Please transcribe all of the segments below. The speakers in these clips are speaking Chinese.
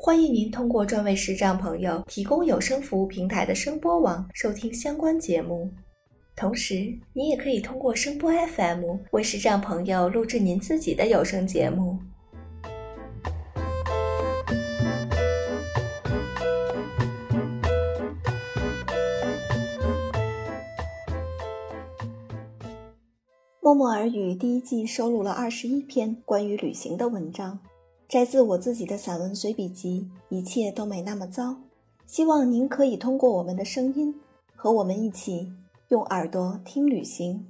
欢迎您通过专为视障朋友提供有声服务平台的声波网收听相关节目。同时，您也可以通过声波 FM 为视障朋友录制您自己的有声节目。默默耳语第一季收录了二十一篇关于旅行的文章，摘自我自己的散文随笔集《一切都没那么糟》。希望您可以通过我们的声音，和我们一起。用耳朵听旅行。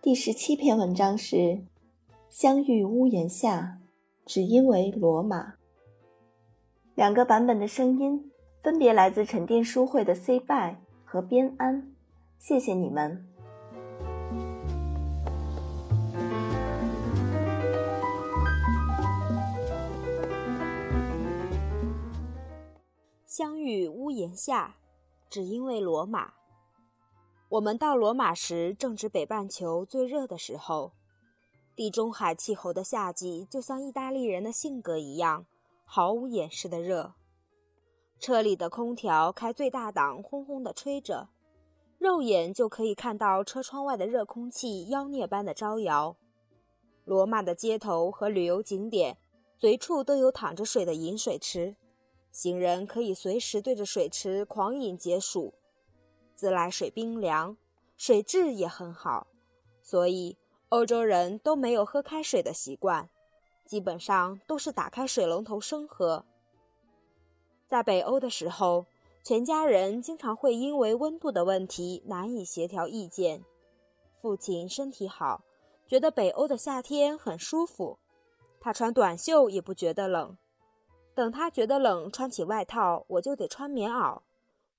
第十七篇文章是《相遇屋檐下，只因为罗马》。两个版本的声音分别来自沉淀书会的 C by 和边安，谢谢你们。相遇屋檐下。只因为罗马，我们到罗马时正值北半球最热的时候。地中海气候的夏季就像意大利人的性格一样，毫无掩饰的热。车里的空调开最大档，轰轰地吹着，肉眼就可以看到车窗外的热空气妖孽般的招摇。罗马的街头和旅游景点，随处都有淌着水的饮水池。行人可以随时对着水池狂饮解暑，自来水冰凉，水质也很好，所以欧洲人都没有喝开水的习惯，基本上都是打开水龙头生喝。在北欧的时候，全家人经常会因为温度的问题难以协调意见。父亲身体好，觉得北欧的夏天很舒服，他穿短袖也不觉得冷。等他觉得冷，穿起外套，我就得穿棉袄。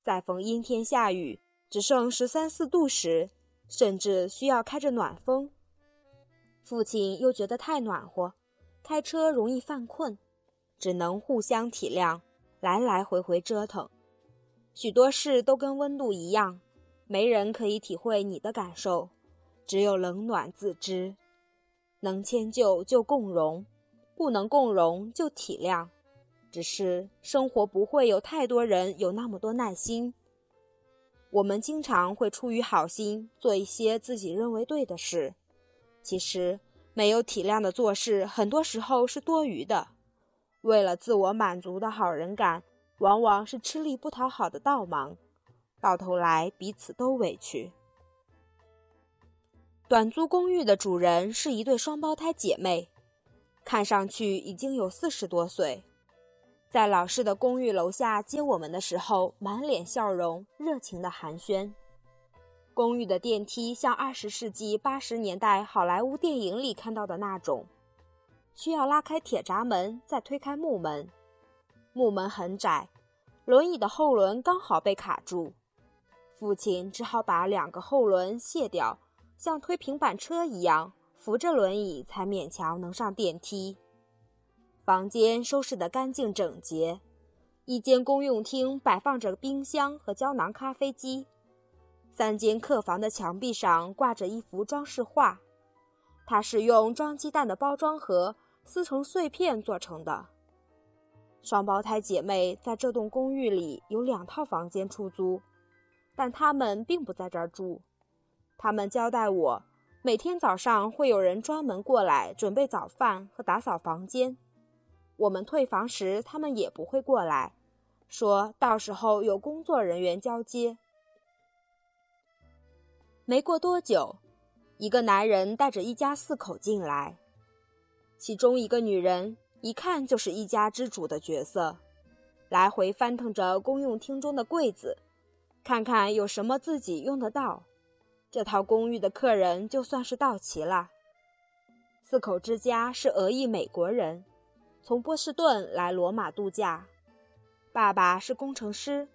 再逢阴天下雨，只剩十三四度时，甚至需要开着暖风。父亲又觉得太暖和，开车容易犯困，只能互相体谅，来来回回折腾。许多事都跟温度一样，没人可以体会你的感受，只有冷暖自知。能迁就就共融，不能共融就体谅。只是生活不会有太多人有那么多耐心。我们经常会出于好心做一些自己认为对的事，其实没有体谅的做事，很多时候是多余的。为了自我满足的好人感，往往是吃力不讨好的倒忙，到头来彼此都委屈。短租公寓的主人是一对双胞胎姐妹，看上去已经有四十多岁。在老式的公寓楼下接我们的时候，满脸笑容，热情的寒暄。公寓的电梯像二十世纪八十年代好莱坞电影里看到的那种，需要拉开铁闸门，再推开木门。木门很窄，轮椅的后轮刚好被卡住，父亲只好把两个后轮卸掉，像推平板车一样扶着轮椅，才勉强能上电梯。房间收拾得干净整洁，一间公用厅摆放着冰箱和胶囊咖啡机，三间客房的墙壁上挂着一幅装饰画，它是用装鸡蛋的包装盒撕成碎片做成的。双胞胎姐妹在这栋公寓里有两套房间出租，但她们并不在这儿住。她们交代我，每天早上会有人专门过来准备早饭和打扫房间。我们退房时，他们也不会过来，说到时候有工作人员交接。没过多久，一个男人带着一家四口进来，其中一个女人一看就是一家之主的角色，来回翻腾着公用厅中的柜子，看看有什么自己用得到。这套公寓的客人就算是到齐了。四口之家是俄裔美国人。从波士顿来罗马度假，爸爸是工程师，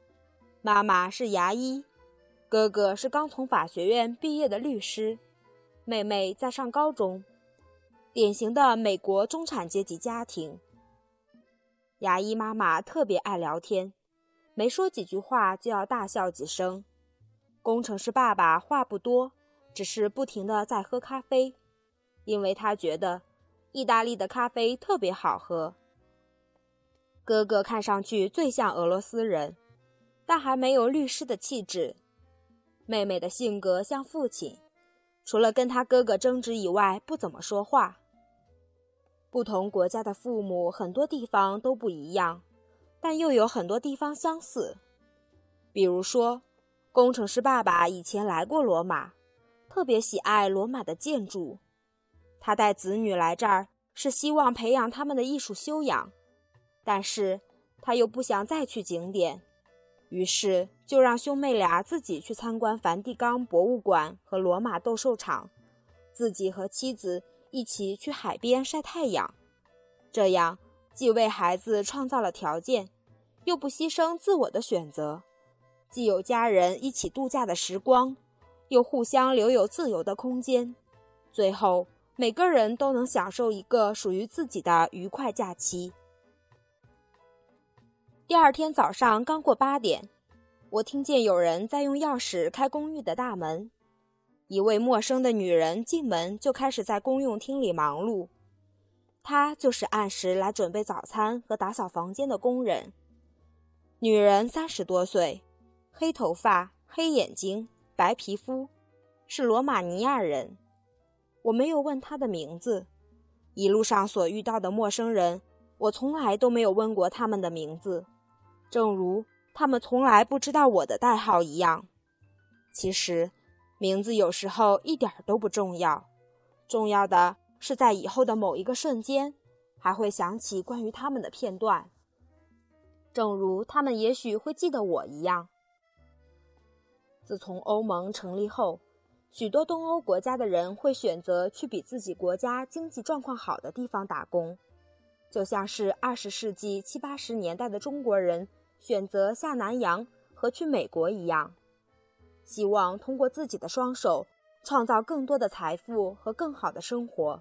妈妈是牙医，哥哥是刚从法学院毕业的律师，妹妹在上高中，典型的美国中产阶级家庭。牙医妈妈特别爱聊天，没说几句话就要大笑几声。工程师爸爸话不多，只是不停的在喝咖啡，因为他觉得意大利的咖啡特别好喝。哥哥看上去最像俄罗斯人。但还没有律师的气质。妹妹的性格像父亲，除了跟他哥哥争执以外，不怎么说话。不同国家的父母很多地方都不一样，但又有很多地方相似。比如说，工程师爸爸以前来过罗马，特别喜爱罗马的建筑。他带子女来这儿是希望培养他们的艺术修养，但是他又不想再去景点。于是就让兄妹俩自己去参观梵蒂冈博物馆和罗马斗兽场，自己和妻子一起去海边晒太阳。这样既为孩子创造了条件，又不牺牲自我的选择；既有家人一起度假的时光，又互相留有自由的空间。最后，每个人都能享受一个属于自己的愉快假期。第二天早上刚过八点，我听见有人在用钥匙开公寓的大门。一位陌生的女人进门就开始在公用厅里忙碌。她就是按时来准备早餐和打扫房间的工人。女人三十多岁，黑头发、黑眼睛、白皮肤，是罗马尼亚人。我没有问他的名字。一路上所遇到的陌生人，我从来都没有问过他们的名字。正如他们从来不知道我的代号一样，其实名字有时候一点都不重要，重要的是在以后的某一个瞬间，还会想起关于他们的片段。正如他们也许会记得我一样。自从欧盟成立后，许多东欧国家的人会选择去比自己国家经济状况好的地方打工，就像是二十世纪七八十年代的中国人。选择下南洋和去美国一样，希望通过自己的双手创造更多的财富和更好的生活。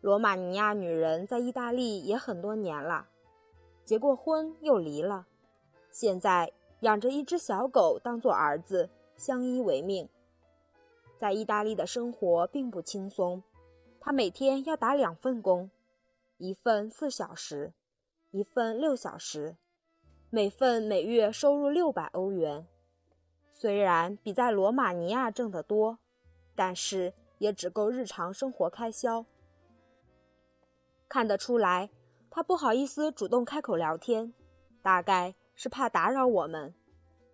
罗马尼亚女人在意大利也很多年了，结过婚又离了，现在养着一只小狗当做儿子，相依为命。在意大利的生活并不轻松，他每天要打两份工，一份四小时，一份六小时。每份每月收入六百欧元，虽然比在罗马尼亚挣得多，但是也只够日常生活开销。看得出来，他不好意思主动开口聊天，大概是怕打扰我们，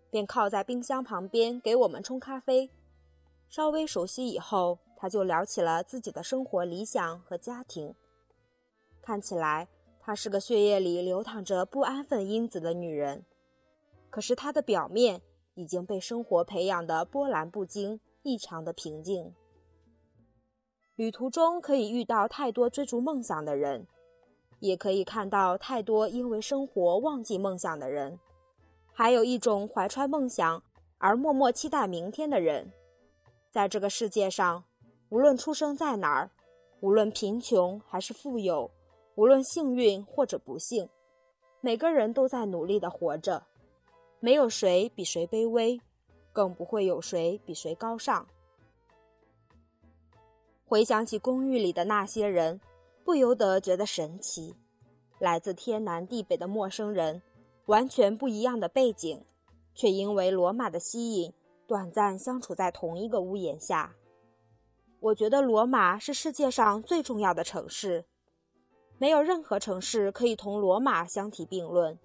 便靠在冰箱旁边给我们冲咖啡。稍微熟悉以后，他就聊起了自己的生活理想和家庭，看起来。她是个血液里流淌着不安分因子的女人，可是她的表面已经被生活培养的波澜不惊，异常的平静。旅途中可以遇到太多追逐梦想的人，也可以看到太多因为生活忘记梦想的人，还有一种怀揣梦想而默默期待明天的人。在这个世界上，无论出生在哪儿，无论贫穷还是富有。无论幸运或者不幸，每个人都在努力的活着，没有谁比谁卑微，更不会有谁比谁高尚。回想起公寓里的那些人，不由得觉得神奇：来自天南地北的陌生人，完全不一样的背景，却因为罗马的吸引，短暂相处在同一个屋檐下。我觉得罗马是世界上最重要的城市。没有任何城市可以同罗马相提并论。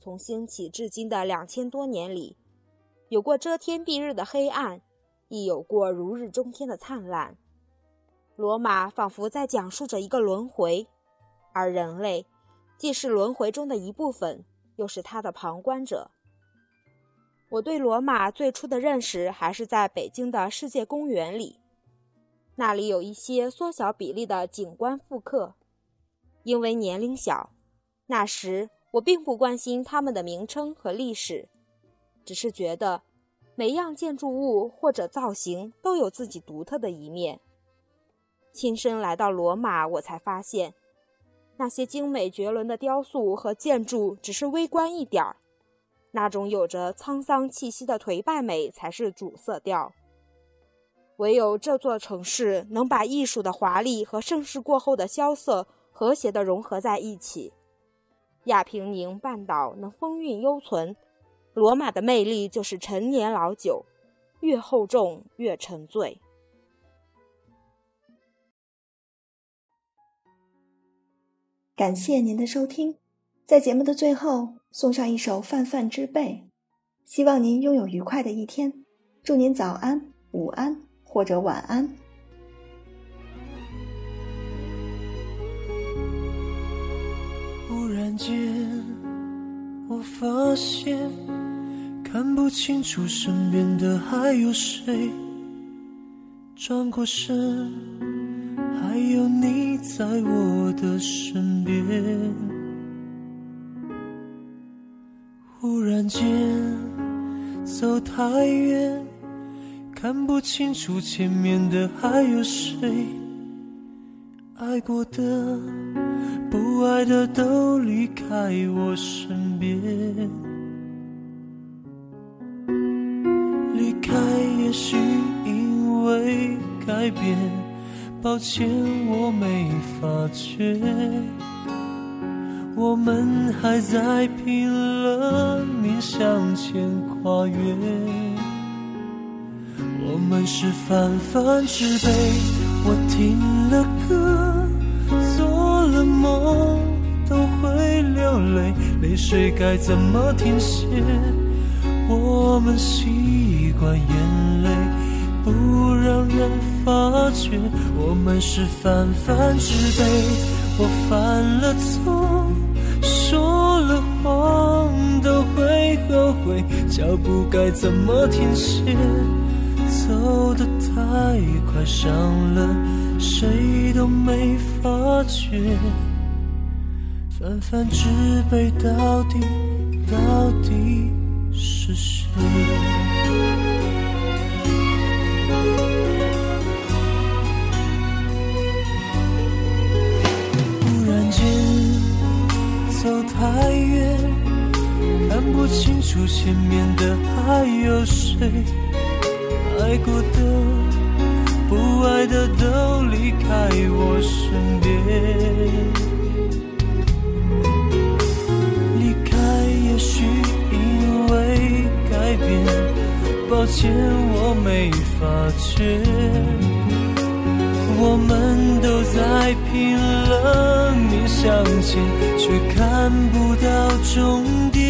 从兴起至今的两千多年里，有过遮天蔽日的黑暗，亦有过如日中天的灿烂。罗马仿佛在讲述着一个轮回，而人类既是轮回中的一部分，又是它的旁观者。我对罗马最初的认识还是在北京的世界公园里，那里有一些缩小比例的景观复刻。因为年龄小，那时我并不关心他们的名称和历史，只是觉得每样建筑物或者造型都有自己独特的一面。亲身来到罗马，我才发现，那些精美绝伦的雕塑和建筑只是微观一点儿，那种有着沧桑气息的颓败美才是主色调。唯有这座城市能把艺术的华丽和盛世过后的萧瑟和谐地融合在一起，亚平宁半岛能风韵犹存。罗马的魅力就是陈年老酒，越厚重越沉醉。感谢您的收听，在节目的最后送上一首《泛泛之辈》，希望您拥有愉快的一天，祝您早安、午安或者晚安。忽然间，我发现。看不清楚身边的还有谁，转过身，还有你在我的身边。间走太远，看不清楚前面的还有谁，爱过的、不爱的都离开我身边。离开也许因为改变，抱歉我没发觉，我们还在拼了命向前跨越。我们是泛泛之辈，我听了歌，做了梦都会流泪，泪水该怎么停歇？我们习惯眼泪不让人发觉，我们是泛泛之辈。我犯了错，说了谎都会后悔，脚步该怎么停歇？走得太快，伤了谁都没发觉。泛泛之辈，到底到底？是谁？走太远，看不清楚前面的还有谁。爱过的、不爱的都离开我身边。离开也许因为改变抱歉，我没发觉，我们都在拼了命向前，却看不到终点。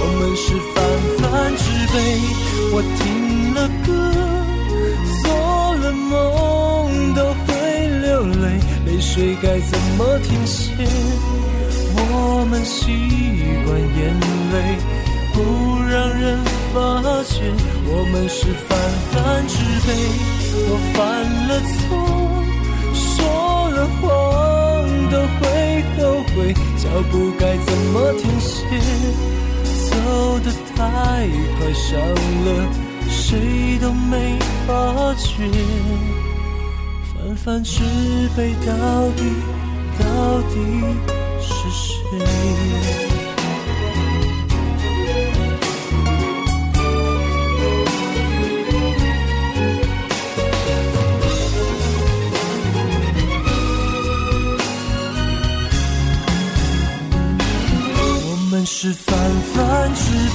我们是泛泛之辈，我听了歌，做了梦都会流泪，泪水该怎么停歇？我们习惯眼泪。不让人发觉，我们是泛泛之辈。我犯了错，说了谎都会后悔，脚步该怎么停歇？走得太快，伤了谁都没发觉。泛泛之辈，到底到底是谁？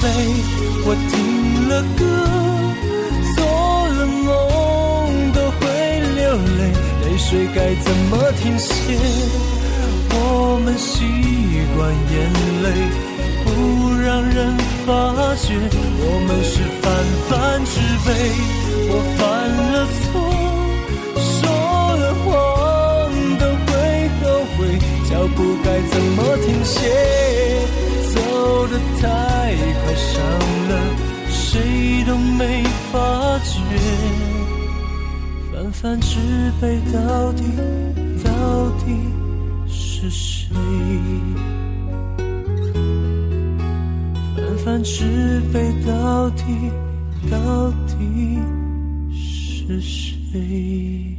泛之辈，我听了歌，做了梦都会流泪，泪水该怎么停歇？我们习惯眼泪不让人发觉，我们是泛泛之辈，我犯了错，说了谎都会后悔，脚步该怎么停歇？走得太快，伤了谁都没发觉。泛泛之辈，到底到底是谁？泛泛之辈到底到底是谁？